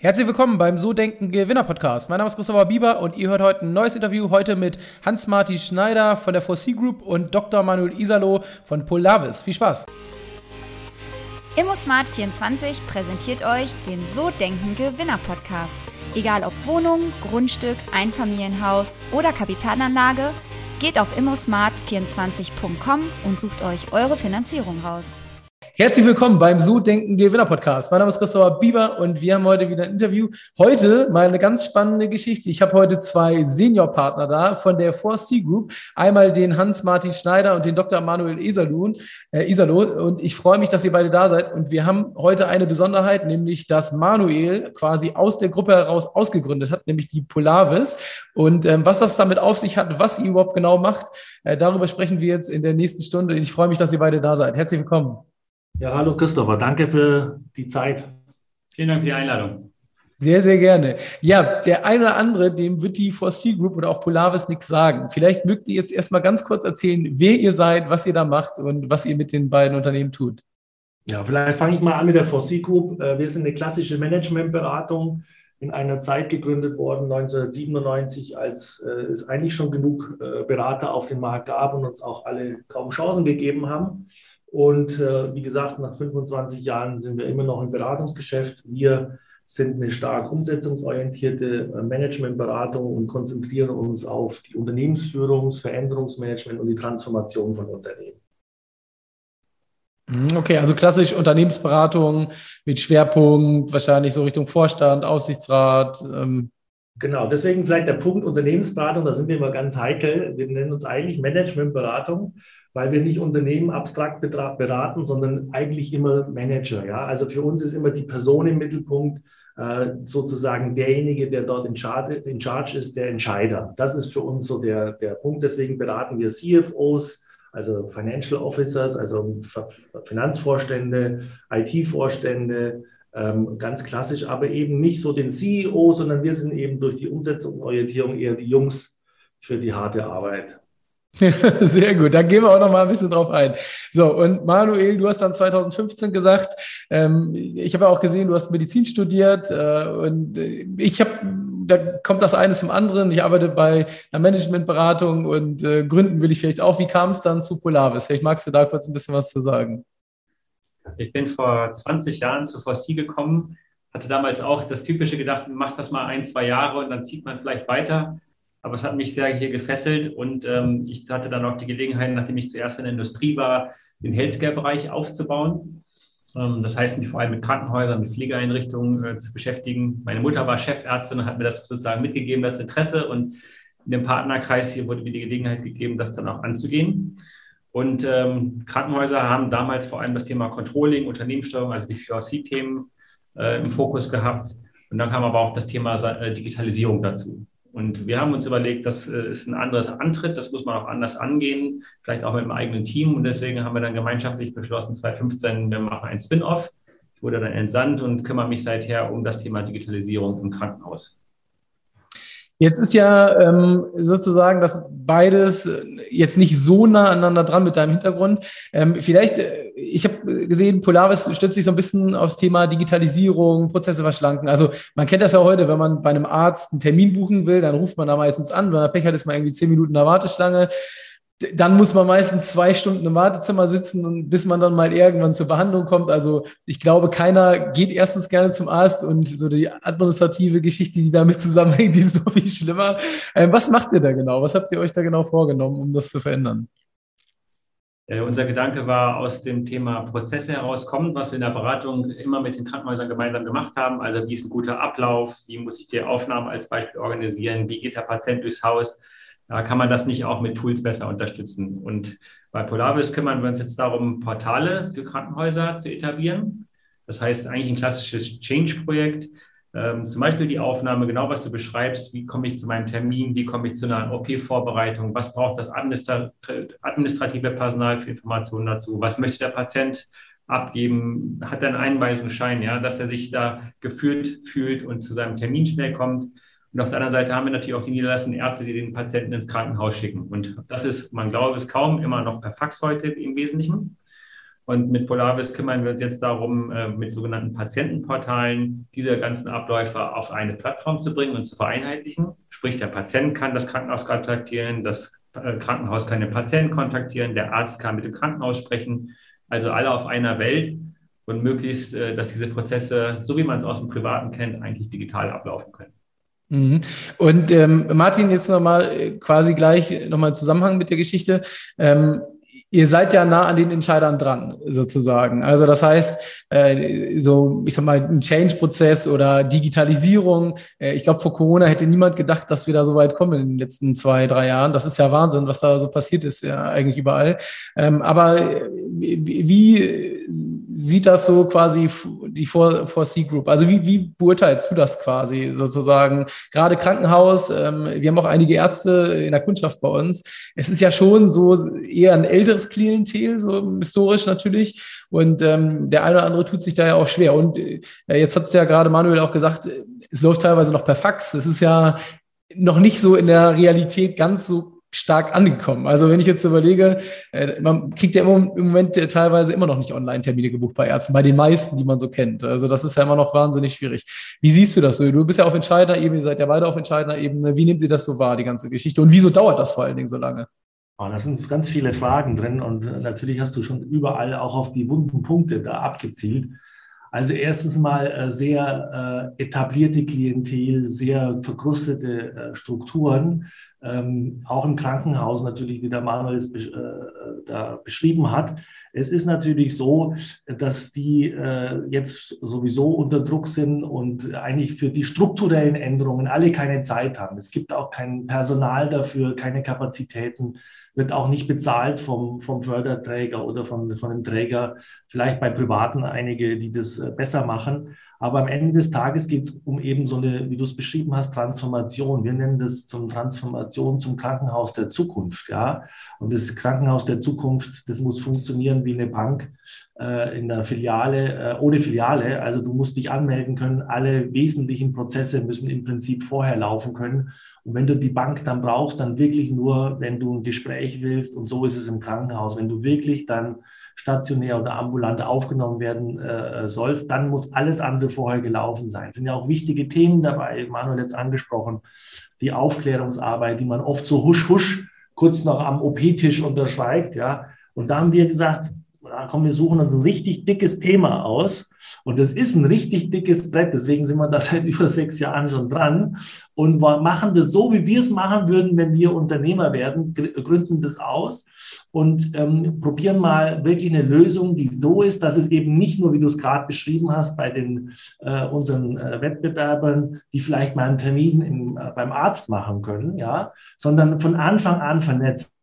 Herzlich willkommen beim So Denken Gewinner Podcast. Mein Name ist Christopher Bieber und ihr hört heute ein neues Interview. Heute mit Hans-Martin Schneider von der 4C Group und Dr. Manuel Isalo von Polavis. Viel Spaß! ImmoSmart24 präsentiert euch den So Denken Gewinner Podcast. Egal ob Wohnung, Grundstück, Einfamilienhaus oder Kapitalanlage, geht auf immosmart24.com und sucht euch eure Finanzierung raus. Herzlich willkommen beim So Denken Gewinner Podcast. Mein Name ist Christopher Bieber und wir haben heute wieder ein Interview. Heute mal eine ganz spannende Geschichte. Ich habe heute zwei Seniorpartner da von der 4C Group. Einmal den Hans-Martin Schneider und den Dr. Manuel Iserlohn, äh, Isalo. Und ich freue mich, dass ihr beide da seid. Und wir haben heute eine Besonderheit, nämlich, dass Manuel quasi aus der Gruppe heraus ausgegründet hat, nämlich die Polavis. Und ähm, was das damit auf sich hat, was ihr überhaupt genau macht, äh, darüber sprechen wir jetzt in der nächsten Stunde. Und ich freue mich, dass ihr beide da seid. Herzlich willkommen. Ja, hallo Christopher, danke für die Zeit. Vielen Dank für die Einladung. Sehr, sehr gerne. Ja, der eine oder andere, dem wird die 4C Group oder auch Polaris nichts sagen. Vielleicht mögt ihr jetzt erstmal ganz kurz erzählen, wer ihr seid, was ihr da macht und was ihr mit den beiden Unternehmen tut. Ja, vielleicht fange ich mal an mit der 4C Group. Äh, wir sind eine klassische Managementberatung in einer Zeit gegründet worden, 1997, als äh, es eigentlich schon genug äh, Berater auf dem Markt gab und uns auch alle kaum Chancen gegeben haben. Und äh, wie gesagt, nach 25 Jahren sind wir immer noch im Beratungsgeschäft. Wir sind eine stark umsetzungsorientierte äh, Managementberatung und konzentrieren uns auf die Unternehmensführung, Veränderungsmanagement und die Transformation von Unternehmen. Mhm, okay, also klassisch Unternehmensberatung mit Schwerpunkt wahrscheinlich so Richtung Vorstand, Aufsichtsrat. Ähm. Genau, deswegen vielleicht der Punkt Unternehmensberatung, da sind wir immer ganz heikel. Wir nennen uns eigentlich Managementberatung weil wir nicht Unternehmen abstrakt beraten, sondern eigentlich immer Manager. Ja? Also für uns ist immer die Person im Mittelpunkt, äh, sozusagen derjenige, der dort in charge, in charge, ist, der Entscheider. Das ist für uns so der, der Punkt. Deswegen beraten wir CFOs, also Financial Officers, also Finanzvorstände, IT-Vorstände, ganz klassisch, aber eben nicht so den CEO, sondern wir sind eben durch die Umsetzungsorientierung eher die Jungs für die harte Arbeit. Sehr gut, da gehen wir auch noch mal ein bisschen drauf ein. So, und Manuel, du hast dann 2015 gesagt, ähm, ich habe ja auch gesehen, du hast Medizin studiert äh, und äh, ich habe, da kommt das eines zum anderen. Ich arbeite bei einer Managementberatung und äh, gründen will ich vielleicht auch. Wie kam es dann zu Polaris? Vielleicht magst du da kurz ein bisschen was zu sagen. Ich bin vor 20 Jahren zu VC gekommen, hatte damals auch das Typische gedacht, macht das mal ein, zwei Jahre und dann zieht man vielleicht weiter aber es hat mich sehr hier gefesselt und ähm, ich hatte dann auch die Gelegenheit, nachdem ich zuerst in der Industrie war, den Healthcare-Bereich aufzubauen. Ähm, das heißt, mich vor allem mit Krankenhäusern, mit Pflegeeinrichtungen äh, zu beschäftigen. Meine Mutter war Chefärztin und hat mir das sozusagen mitgegeben, das Interesse. Und in dem Partnerkreis hier wurde mir die Gelegenheit gegeben, das dann auch anzugehen. Und ähm, Krankenhäuser haben damals vor allem das Thema Controlling, Unternehmenssteuerung, also die 4C-Themen äh, im Fokus gehabt. Und dann kam aber auch das Thema äh, Digitalisierung dazu. Und wir haben uns überlegt, das äh, ist ein anderes Antritt, das muss man auch anders angehen, vielleicht auch mit dem eigenen Team. Und deswegen haben wir dann gemeinschaftlich beschlossen, 2015, wir machen ein Spin-off. Ich wurde dann entsandt und kümmere mich seither um das Thema Digitalisierung im Krankenhaus. Jetzt ist ja ähm, sozusagen das beides äh, jetzt nicht so nah aneinander dran mit deinem Hintergrund. Ähm, vielleicht, äh, ich habe gesehen, Polaris stützt sich so ein bisschen aufs Thema Digitalisierung, Prozesse verschlanken. Also man kennt das ja heute, wenn man bei einem Arzt einen Termin buchen will, dann ruft man da meistens an. Wenn man Pech hat, ist man irgendwie zehn Minuten in der Warteschlange dann muss man meistens zwei Stunden im Wartezimmer sitzen, bis man dann mal irgendwann zur Behandlung kommt. Also ich glaube, keiner geht erstens gerne zum Arzt und so die administrative Geschichte, die damit zusammenhängt, die ist noch viel schlimmer. Ähm, was macht ihr da genau? Was habt ihr euch da genau vorgenommen, um das zu verändern? Äh, unser Gedanke war aus dem Thema Prozesse herauskommen, was wir in der Beratung immer mit den Krankenhäusern gemeinsam gemacht haben. Also wie ist ein guter Ablauf? Wie muss ich die Aufnahme als Beispiel organisieren? Wie geht der Patient durchs Haus? Da kann man das nicht auch mit Tools besser unterstützen. Und bei Polaris kümmern wir uns jetzt darum, Portale für Krankenhäuser zu etablieren. Das heißt eigentlich ein klassisches Change-Projekt. Ähm, zum Beispiel die Aufnahme, genau was du beschreibst, wie komme ich zu meinem Termin, wie komme ich zu einer OP-Vorbereitung, was braucht das administrative Personal für Informationen dazu, was möchte der Patient abgeben, hat er einen Einweisungsschein, ja, dass er sich da geführt fühlt und zu seinem Termin schnell kommt. Und auf der anderen Seite haben wir natürlich auch die niederlassenden Ärzte, die den Patienten ins Krankenhaus schicken. Und das ist, man glaube es kaum, immer noch per Fax heute im Wesentlichen. Und mit Polaris kümmern wir uns jetzt darum, äh, mit sogenannten Patientenportalen diese ganzen Abläufe auf eine Plattform zu bringen und zu vereinheitlichen. Sprich, der Patient kann das Krankenhaus kontaktieren, das äh, Krankenhaus kann den Patienten kontaktieren, der Arzt kann mit dem Krankenhaus sprechen. Also alle auf einer Welt und möglichst, äh, dass diese Prozesse, so wie man es aus dem Privaten kennt, eigentlich digital ablaufen können. Mhm. Und ähm, Martin, jetzt nochmal quasi gleich nochmal Zusammenhang mit der Geschichte. Ähm, ihr seid ja nah an den Entscheidern dran, sozusagen. Also das heißt, äh, so, ich sag mal, ein Change-Prozess oder Digitalisierung. Äh, ich glaube, vor Corona hätte niemand gedacht, dass wir da so weit kommen in den letzten zwei, drei Jahren. Das ist ja Wahnsinn, was da so passiert ist, ja, eigentlich überall. Ähm, aber äh, wie sieht das so quasi die 4C Group? Also wie, wie beurteilst du das quasi sozusagen? Gerade Krankenhaus, ähm, wir haben auch einige Ärzte in der Kundschaft bei uns. Es ist ja schon so eher ein älteres Klientel, so historisch natürlich. Und ähm, der eine oder andere tut sich da ja auch schwer. Und äh, jetzt hat es ja gerade Manuel auch gesagt, es läuft teilweise noch per Fax. Das ist ja noch nicht so in der Realität ganz so stark angekommen. Also wenn ich jetzt überlege, äh, man kriegt ja im Moment teilweise immer noch nicht Online-Termine gebucht bei Ärzten, bei den meisten, die man so kennt. Also das ist ja immer noch wahnsinnig schwierig. Wie siehst du das so? Du bist ja auf entscheidender Ebene, ihr seid ja beide auf entscheidender Ebene. Wie nehmt ihr das so wahr, die ganze Geschichte? Und wieso dauert das vor allen Dingen so lange? Oh, da sind ganz viele Fragen drin und äh, natürlich hast du schon überall auch auf die wunden Punkte da abgezielt. Also erstens mal äh, sehr etablierte Klientel, sehr verkrustete Strukturen, ähm, auch im Krankenhaus natürlich, wie der Manuel es äh, da beschrieben hat. Es ist natürlich so, dass die äh, jetzt sowieso unter Druck sind und eigentlich für die strukturellen Änderungen alle keine Zeit haben. Es gibt auch kein Personal dafür, keine Kapazitäten, wird auch nicht bezahlt vom, vom Förderträger oder von, von dem Träger. Vielleicht bei Privaten einige, die das äh, besser machen. Aber am Ende des Tages geht es um eben so eine, wie du es beschrieben hast, Transformation. Wir nennen das zum Transformation zum Krankenhaus der Zukunft. Ja? Und das Krankenhaus der Zukunft, das muss funktionieren wie eine Bank äh, in der Filiale, äh, ohne Filiale. Also du musst dich anmelden können. Alle wesentlichen Prozesse müssen im Prinzip vorher laufen können. Und wenn du die Bank dann brauchst, dann wirklich nur, wenn du ein Gespräch willst. Und so ist es im Krankenhaus. Wenn du wirklich dann stationär oder ambulant aufgenommen werden äh, sollst, dann muss alles andere vorher gelaufen sein. Es sind ja auch wichtige Themen dabei, Manuel jetzt angesprochen, die Aufklärungsarbeit, die man oft so husch husch kurz noch am OP-Tisch unterschreibt, ja. Und da haben wir gesagt, komm, wir suchen uns ein richtig dickes Thema aus. Und das ist ein richtig dickes Brett. Deswegen sind wir da seit über sechs Jahren schon dran und machen das so, wie wir es machen würden, wenn wir Unternehmer werden, gründen das aus und ähm, probieren mal wirklich eine Lösung, die so ist, dass es eben nicht nur, wie du es gerade beschrieben hast, bei den äh, unseren äh, Wettbewerbern, die vielleicht mal einen Termin im, äh, beim Arzt machen können, ja, sondern von Anfang an vernetzt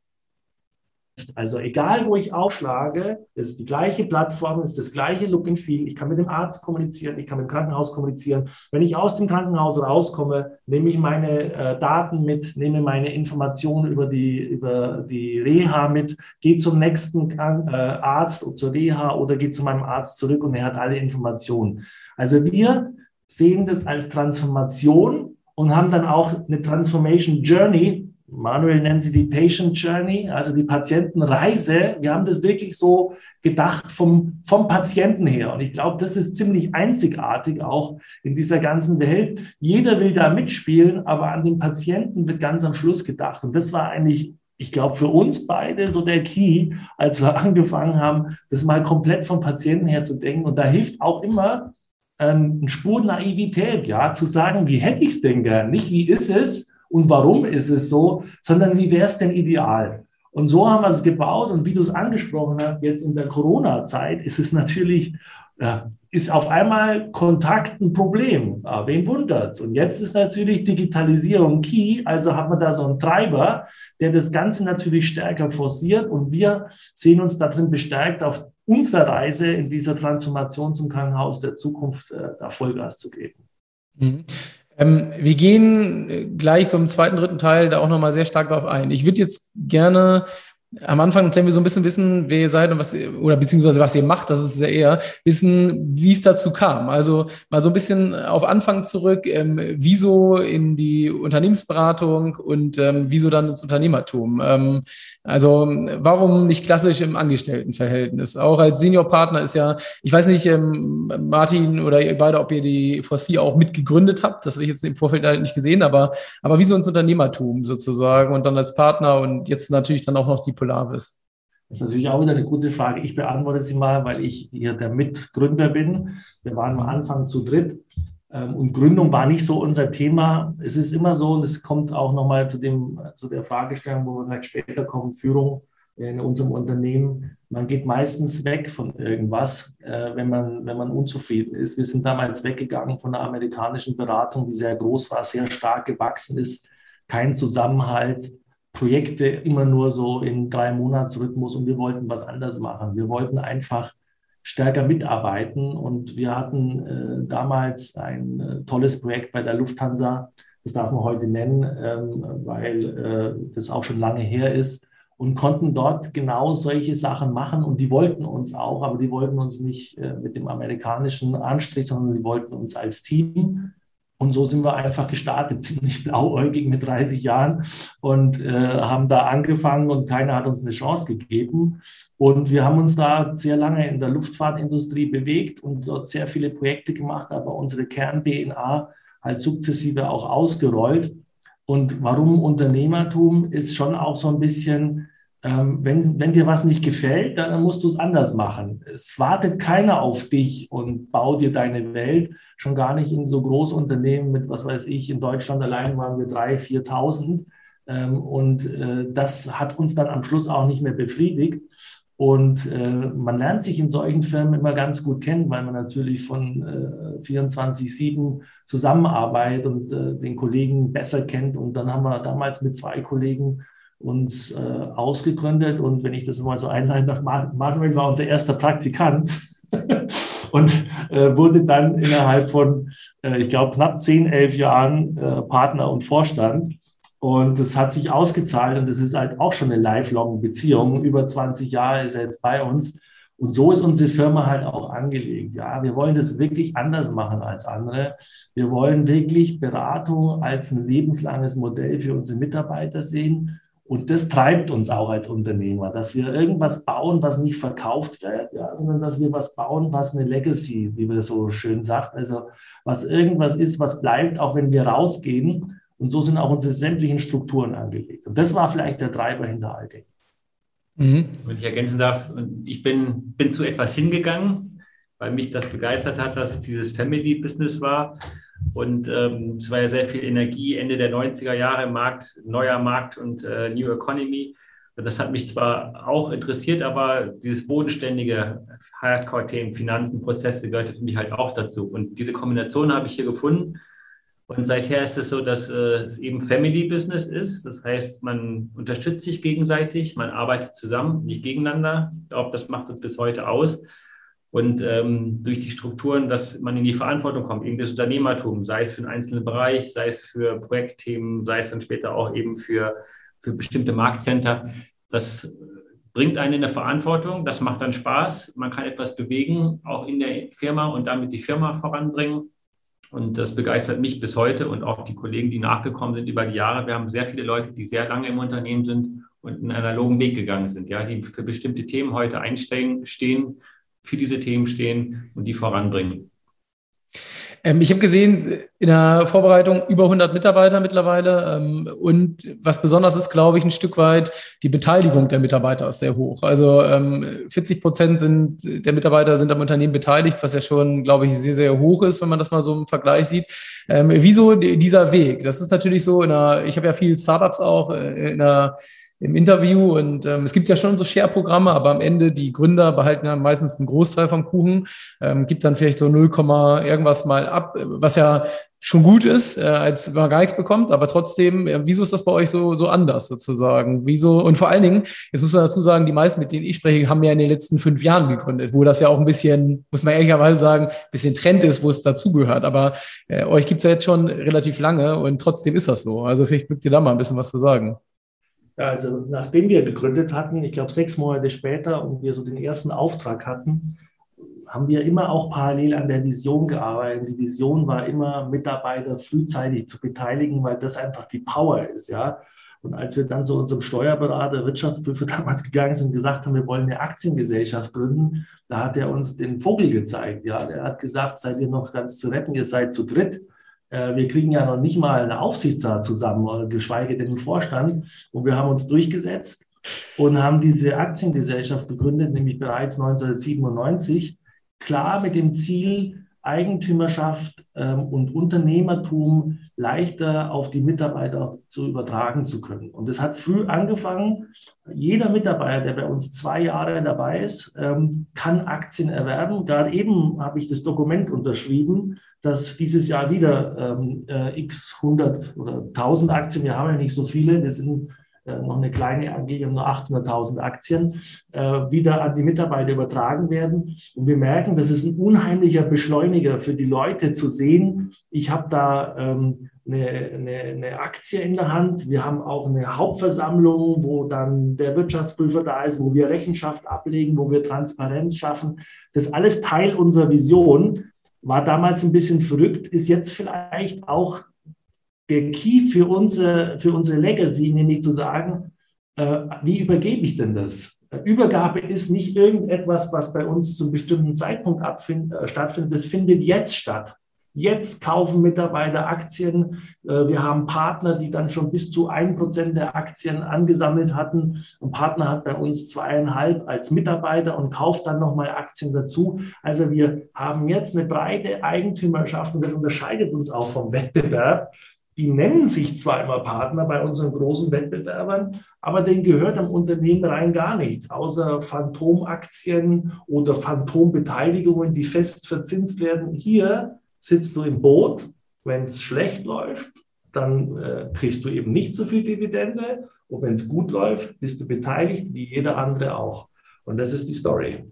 also egal, wo ich aufschlage, ist die gleiche Plattform, ist das gleiche Look and Feel. Ich kann mit dem Arzt kommunizieren, ich kann mit dem Krankenhaus kommunizieren. Wenn ich aus dem Krankenhaus rauskomme, nehme ich meine äh, Daten mit, nehme meine Informationen über die, über die Reha mit, gehe zum nächsten äh, Arzt und zur Reha oder gehe zu meinem Arzt zurück und er hat alle Informationen. Also wir sehen das als Transformation und haben dann auch eine Transformation Journey, Manuel nennt sie die Patient Journey, also die Patientenreise. Wir haben das wirklich so gedacht vom, vom Patienten her. Und ich glaube, das ist ziemlich einzigartig auch in dieser ganzen Welt. Jeder will da mitspielen, aber an den Patienten wird ganz am Schluss gedacht. Und das war eigentlich, ich glaube, für uns beide so der Key, als wir angefangen haben, das mal komplett vom Patienten her zu denken. Und da hilft auch immer, ähm, eine Spur Naivität, ja, zu sagen, wie hätte ich es denn gern? Nicht, wie ist es, und warum ist es so, sondern wie wäre es denn ideal? Und so haben wir es gebaut. Und wie du es angesprochen hast, jetzt in der Corona-Zeit ist es natürlich, ist auf einmal Kontakt ein Problem. Ja, wen wundert es? Und jetzt ist natürlich Digitalisierung key. Also hat man da so einen Treiber, der das Ganze natürlich stärker forciert. Und wir sehen uns darin bestärkt, auf unserer Reise in dieser Transformation zum Krankenhaus der Zukunft äh, da Vollgas zu geben. Mhm. Ähm, wir gehen gleich so im zweiten, dritten Teil da auch nochmal sehr stark darauf ein. Ich würde jetzt gerne am Anfang, wenn wir so ein bisschen wissen, wer ihr seid und was, oder beziehungsweise was ihr macht, das ist ja eher, wissen, wie es dazu kam. Also mal so ein bisschen auf Anfang zurück, ähm, wieso in die Unternehmensberatung und ähm, wieso dann ins Unternehmertum? Ähm, also warum nicht klassisch im Angestelltenverhältnis? Auch als Seniorpartner ist ja, ich weiß nicht, ähm, Martin oder ihr beide, ob ihr die Fossi auch mitgegründet habt, das habe ich jetzt im Vorfeld halt nicht gesehen, aber, aber wieso ins Unternehmertum sozusagen und dann als Partner und jetzt natürlich dann auch noch die Polaris? Das ist natürlich auch wieder eine gute Frage. Ich beantworte sie mal, weil ich hier der Mitgründer bin. Wir waren am Anfang zu dritt ähm, und Gründung war nicht so unser Thema. Es ist immer so, und es kommt auch nochmal zu, zu der Fragestellung, wo wir vielleicht später kommen, Führung in unserem Unternehmen. Man geht meistens weg von irgendwas, äh, wenn, man, wenn man unzufrieden ist. Wir sind damals weggegangen von der amerikanischen Beratung, die sehr groß war, sehr stark gewachsen ist, kein Zusammenhalt, Projekte immer nur so in drei Monatsrhythmus und wir wollten was anderes machen. Wir wollten einfach stärker mitarbeiten und wir hatten äh, damals ein äh, tolles Projekt bei der Lufthansa, das darf man heute nennen, ähm, weil äh, das auch schon lange her ist und konnten dort genau solche Sachen machen und die wollten uns auch, aber die wollten uns nicht äh, mit dem amerikanischen Anstrich, sondern die wollten uns als Team und so sind wir einfach gestartet, ziemlich blauäugig mit 30 Jahren und äh, haben da angefangen und keiner hat uns eine Chance gegeben. Und wir haben uns da sehr lange in der Luftfahrtindustrie bewegt und dort sehr viele Projekte gemacht, aber unsere Kern-DNA halt sukzessive auch ausgerollt. Und warum Unternehmertum ist schon auch so ein bisschen ähm, wenn, wenn dir was nicht gefällt, dann musst du es anders machen. Es wartet keiner auf dich und bau dir deine Welt, schon gar nicht in so Großunternehmen mit, was weiß ich, in Deutschland allein waren wir 3.000, 4.000. Ähm, und äh, das hat uns dann am Schluss auch nicht mehr befriedigt. Und äh, man lernt sich in solchen Firmen immer ganz gut kennen, weil man natürlich von äh, 24-7 zusammenarbeitet und äh, den Kollegen besser kennt. Und dann haben wir damals mit zwei Kollegen uns äh, ausgegründet und wenn ich das mal so einleiten darf, Manuel war unser erster Praktikant und äh, wurde dann innerhalb von, äh, ich glaube, knapp zehn, elf Jahren äh, Partner und Vorstand. Und das hat sich ausgezahlt und das ist halt auch schon eine lifelong Beziehung. Über 20 Jahre ist er jetzt bei uns. Und so ist unsere Firma halt auch angelegt. Ja, wir wollen das wirklich anders machen als andere. Wir wollen wirklich Beratung als ein lebenslanges Modell für unsere Mitarbeiter sehen und das treibt uns auch als Unternehmer, dass wir irgendwas bauen, was nicht verkauft wird, ja, sondern dass wir was bauen, was eine Legacy, wie man so schön sagt, also was irgendwas ist, was bleibt, auch wenn wir rausgehen. Und so sind auch unsere sämtlichen Strukturen angelegt. Und das war vielleicht der Treiber hinter all dem. Mhm. Wenn ich ergänzen darf, ich bin, bin zu etwas hingegangen, weil mich das begeistert hat, dass es dieses Family Business war. Und ähm, es war ja sehr viel Energie Ende der 90er Jahre Markt, neuer Markt und äh, New Economy. Das hat mich zwar auch interessiert, aber dieses bodenständige Hardcore-Themen, Finanzen, Prozesse gehörte für mich halt auch dazu. Und diese Kombination habe ich hier gefunden. Und seither ist es so, dass äh, es eben Family Business ist. Das heißt, man unterstützt sich gegenseitig, man arbeitet zusammen, nicht gegeneinander. Ich glaube, das macht uns bis heute aus und ähm, durch die Strukturen, dass man in die Verantwortung kommt, eben das Unternehmertum, sei es für einen einzelnen Bereich, sei es für Projektthemen, sei es dann später auch eben für, für bestimmte Marktcenter. Das bringt einen in der Verantwortung, das macht dann Spaß, man kann etwas bewegen, auch in der Firma und damit die Firma voranbringen. Und das begeistert mich bis heute und auch die Kollegen, die nachgekommen sind über die Jahre. Wir haben sehr viele Leute, die sehr lange im Unternehmen sind und einen analogen Weg gegangen sind, ja, die für bestimmte Themen heute einstehen, stehen, für diese Themen stehen und die voranbringen. Ähm, ich habe gesehen, in der Vorbereitung über 100 Mitarbeiter mittlerweile. Ähm, und was besonders ist, glaube ich, ein Stück weit, die Beteiligung der Mitarbeiter ist sehr hoch. Also ähm, 40 Prozent sind, der Mitarbeiter sind am Unternehmen beteiligt, was ja schon, glaube ich, sehr, sehr hoch ist, wenn man das mal so im Vergleich sieht. Ähm, wieso dieser Weg? Das ist natürlich so, in einer, ich habe ja viele Startups auch äh, in der im Interview. Und ähm, es gibt ja schon so Share-Programme, aber am Ende die Gründer behalten ja meistens einen Großteil vom Kuchen, ähm, gibt dann vielleicht so 0, irgendwas mal ab, was ja schon gut ist, äh, als wenn man gar nichts bekommt, aber trotzdem, äh, wieso ist das bei euch so, so anders sozusagen? Wieso? Und vor allen Dingen, jetzt muss man dazu sagen, die meisten, mit denen ich spreche, haben ja in den letzten fünf Jahren gegründet, wo das ja auch ein bisschen, muss man ehrlicherweise sagen, ein bisschen Trend ist, wo es dazugehört. Aber äh, euch gibt's ja jetzt schon relativ lange und trotzdem ist das so. Also vielleicht mögt ihr da mal ein bisschen was zu sagen. Also nachdem wir gegründet hatten, ich glaube sechs Monate später und wir so den ersten Auftrag hatten, haben wir immer auch parallel an der Vision gearbeitet. Die Vision war immer, Mitarbeiter frühzeitig zu beteiligen, weil das einfach die Power ist, ja. Und als wir dann zu unserem Steuerberater, Wirtschaftsprüfer damals gegangen sind und gesagt haben, wir wollen eine Aktiengesellschaft gründen, da hat er uns den Vogel gezeigt. Ja, er hat gesagt, seid ihr noch ganz zu retten, ihr seid zu dritt. Äh, wir kriegen ja noch nicht mal eine Aufsichtsrat zusammen, geschweige denn einen Vorstand. Und wir haben uns durchgesetzt und haben diese Aktiengesellschaft gegründet, nämlich bereits 1997 klar mit dem Ziel, Eigentümerschaft ähm, und Unternehmertum leichter auf die Mitarbeiter zu übertragen zu können. Und das hat früh angefangen. Jeder Mitarbeiter, der bei uns zwei Jahre dabei ist, ähm, kann Aktien erwerben. Gerade eben habe ich das Dokument unterschrieben, dass dieses Jahr wieder ähm, äh, x 100 oder 1000 Aktien, wir haben ja nicht so viele, wir sind äh, noch eine kleine AG, wir haben nur 800.000 Aktien, äh, wieder an die Mitarbeiter übertragen werden. Und wir merken, das ist ein unheimlicher Beschleuniger für die Leute zu sehen, ich habe da ähm, eine, eine, eine, Aktie in der Hand. Wir haben auch eine Hauptversammlung, wo dann der Wirtschaftsprüfer da ist, wo wir Rechenschaft ablegen, wo wir Transparenz schaffen. Das ist alles Teil unserer Vision. War damals ein bisschen verrückt, ist jetzt vielleicht auch der Key für unsere, für unsere Legacy, nämlich zu sagen, äh, wie übergebe ich denn das? Übergabe ist nicht irgendetwas, was bei uns zum bestimmten Zeitpunkt äh, stattfindet. Das findet jetzt statt. Jetzt kaufen Mitarbeiter Aktien. Äh, wir haben Partner, die dann schon bis zu ein Prozent der Aktien angesammelt hatten. Ein Partner hat bei uns zweieinhalb als Mitarbeiter und kauft dann nochmal Aktien dazu. Also wir haben jetzt eine breite Eigentümerschaft und das unterscheidet uns auch vom Wettbewerb die nennen sich zwar immer Partner bei unseren großen Wettbewerbern, aber denen gehört am Unternehmen rein gar nichts, außer Phantomaktien oder Phantombeteiligungen, die fest verzinst werden. Hier sitzt du im Boot, wenn es schlecht läuft, dann äh, kriegst du eben nicht so viel Dividende. Und wenn es gut läuft, bist du beteiligt, wie jeder andere auch. Und das ist die Story.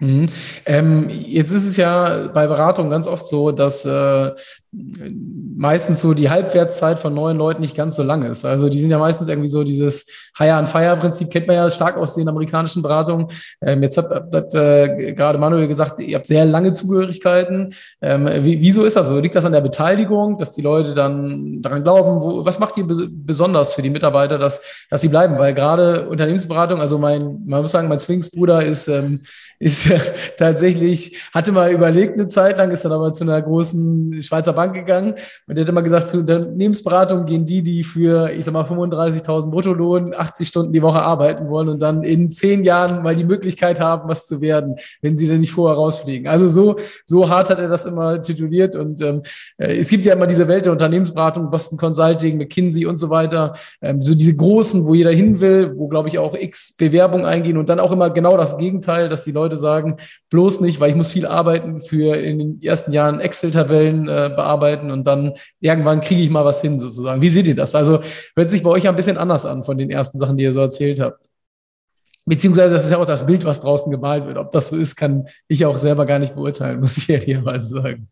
Mhm. Ähm, jetzt ist es ja bei Beratung ganz oft so, dass äh, meistens so die Halbwertszeit von neuen Leuten nicht ganz so lang ist. Also die sind ja meistens irgendwie so dieses Hire-and-Fire-Prinzip, kennt man ja stark aus den amerikanischen Beratungen. Ähm, jetzt hat, hat, äh, gerade Manuel gesagt, ihr habt sehr lange Zugehörigkeiten. Ähm, wie, wieso ist das so? Liegt das an der Beteiligung, dass die Leute dann daran glauben? Wo, was macht ihr besonders für die Mitarbeiter, dass, dass sie bleiben? Weil gerade Unternehmensberatung, also mein, man muss sagen, mein Zwillingsbruder ist, ähm, ist tatsächlich, hatte mal überlegt eine Zeit lang, ist dann aber zu einer großen Schweizer Bank gegangen und der hat immer gesagt, zu Unternehmensberatung gehen die, die für, ich sag mal, 35.000 Bruttolohn 80 Stunden die Woche arbeiten wollen und dann in zehn Jahren mal die Möglichkeit haben, was zu werden, wenn sie denn nicht vorher rausfliegen. Also so, so hart hat er das immer tituliert und ähm, äh, es gibt ja immer diese Welt der Unternehmensberatung, Boston Consulting, McKinsey und so weiter, ähm, so diese großen, wo jeder hin will, wo glaube ich auch x Bewerbungen eingehen und dann auch immer genau das Gegenteil, dass die Leute sagen, bloß nicht, weil ich muss viel arbeiten für in den ersten Jahren Excel-Tabellen äh, bearbeiten und dann irgendwann kriege ich mal was hin sozusagen. Wie seht ihr das? Also hört sich bei euch ein bisschen anders an von den ersten Sachen, die ihr so erzählt habt. Beziehungsweise das ist ja auch das Bild, was draußen gemalt wird. Ob das so ist, kann ich auch selber gar nicht beurteilen, muss ich ehrlicherweise sagen.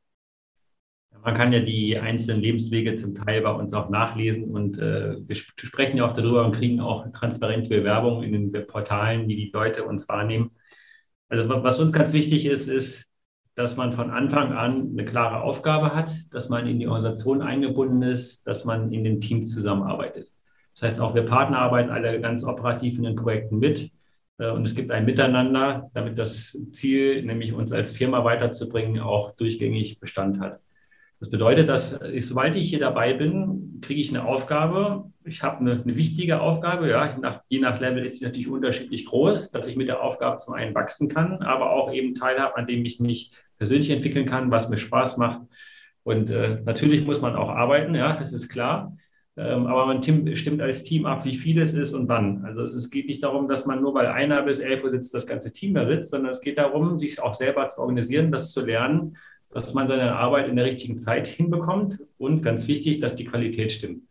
Man kann ja die einzelnen Lebenswege zum Teil bei uns auch nachlesen und äh, wir sprechen ja auch darüber und kriegen auch transparente Bewerbungen in den Portalen, wie die Leute uns wahrnehmen. Also was uns ganz wichtig ist, ist, dass man von Anfang an eine klare Aufgabe hat, dass man in die Organisation eingebunden ist, dass man in dem Team zusammenarbeitet. Das heißt, auch wir Partner arbeiten alle ganz operativ in den Projekten mit. Äh, und es gibt ein Miteinander, damit das Ziel, nämlich uns als Firma weiterzubringen, auch durchgängig Bestand hat. Das bedeutet, dass ich, sobald ich hier dabei bin, kriege ich eine Aufgabe. Ich habe eine, eine wichtige Aufgabe. Ja, nach, je nach Level ist sie natürlich unterschiedlich groß, dass ich mit der Aufgabe zum einen wachsen kann, aber auch eben teilhabe, an dem ich mich persönlich entwickeln kann, was mir Spaß macht. Und äh, natürlich muss man auch arbeiten, ja, das ist klar. Ähm, aber man stimmt als Team ab, wie viel es ist und wann. Also es geht nicht darum, dass man nur weil einer bis elf Uhr sitzt, das ganze Team da sitzt, sondern es geht darum, sich auch selber zu organisieren, das zu lernen dass man seine Arbeit in der richtigen Zeit hinbekommt und ganz wichtig, dass die Qualität stimmt.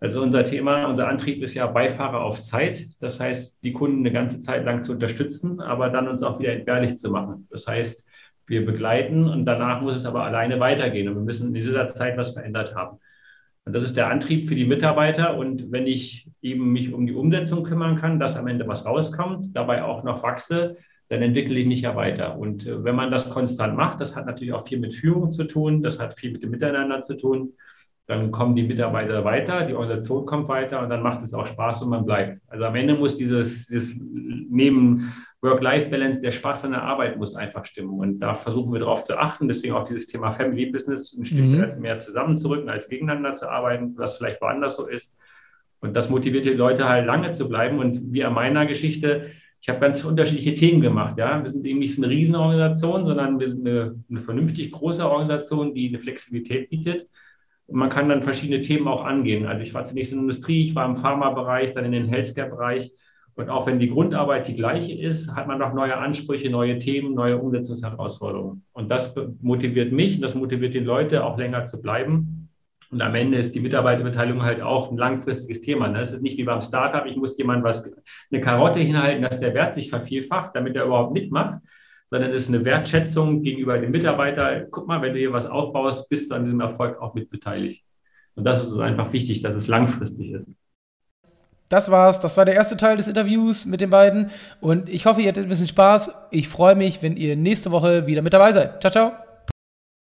Also unser Thema, unser Antrieb ist ja Beifahrer auf Zeit. Das heißt, die Kunden eine ganze Zeit lang zu unterstützen, aber dann uns auch wieder entbehrlich zu machen. Das heißt, wir begleiten und danach muss es aber alleine weitergehen und wir müssen in dieser Zeit was verändert haben. Und das ist der Antrieb für die Mitarbeiter. Und wenn ich eben mich um die Umsetzung kümmern kann, dass am Ende was rauskommt, dabei auch noch wachse, dann entwickle ich mich ja weiter. Und äh, wenn man das konstant macht, das hat natürlich auch viel mit Führung zu tun, das hat viel mit dem Miteinander zu tun. Dann kommen die Mitarbeiter weiter, die Organisation kommt weiter und dann macht es auch Spaß und man bleibt. Also am Ende muss dieses, dieses neben Work-Life-Balance, der Spaß an der Arbeit muss einfach stimmen. Und da versuchen wir darauf zu achten. Deswegen auch dieses Thema Family Business ein Stück mhm. mehr zusammenzurücken, als gegeneinander zu arbeiten, was vielleicht woanders so ist. Und das motiviert die Leute halt lange zu bleiben. Und wie an meiner Geschichte, ich habe ganz unterschiedliche Themen gemacht. Ja, wir sind eben nicht eine Riesenorganisation, sondern wir sind eine, eine vernünftig große Organisation, die eine Flexibilität bietet. Und man kann dann verschiedene Themen auch angehen. Also ich war zunächst in der Industrie, ich war im Pharmabereich, dann in den Healthcare-Bereich. Und auch wenn die Grundarbeit die gleiche ist, hat man noch neue Ansprüche, neue Themen, neue Umsetzungsherausforderungen. Und das motiviert mich, das motiviert die Leute auch länger zu bleiben. Und am Ende ist die Mitarbeiterbeteiligung halt auch ein langfristiges Thema. Ne? Es ist nicht wie beim Startup, ich muss jemand was, eine Karotte hinhalten, dass der Wert sich vervielfacht, damit er überhaupt mitmacht, sondern es ist eine Wertschätzung gegenüber dem Mitarbeiter. Guck mal, wenn du hier was aufbaust, bist du an diesem Erfolg auch mit beteiligt. Und das ist einfach wichtig, dass es langfristig ist. Das war's. Das war der erste Teil des Interviews mit den beiden. Und ich hoffe, ihr hattet ein bisschen Spaß. Ich freue mich, wenn ihr nächste Woche wieder mit dabei seid. Ciao, ciao.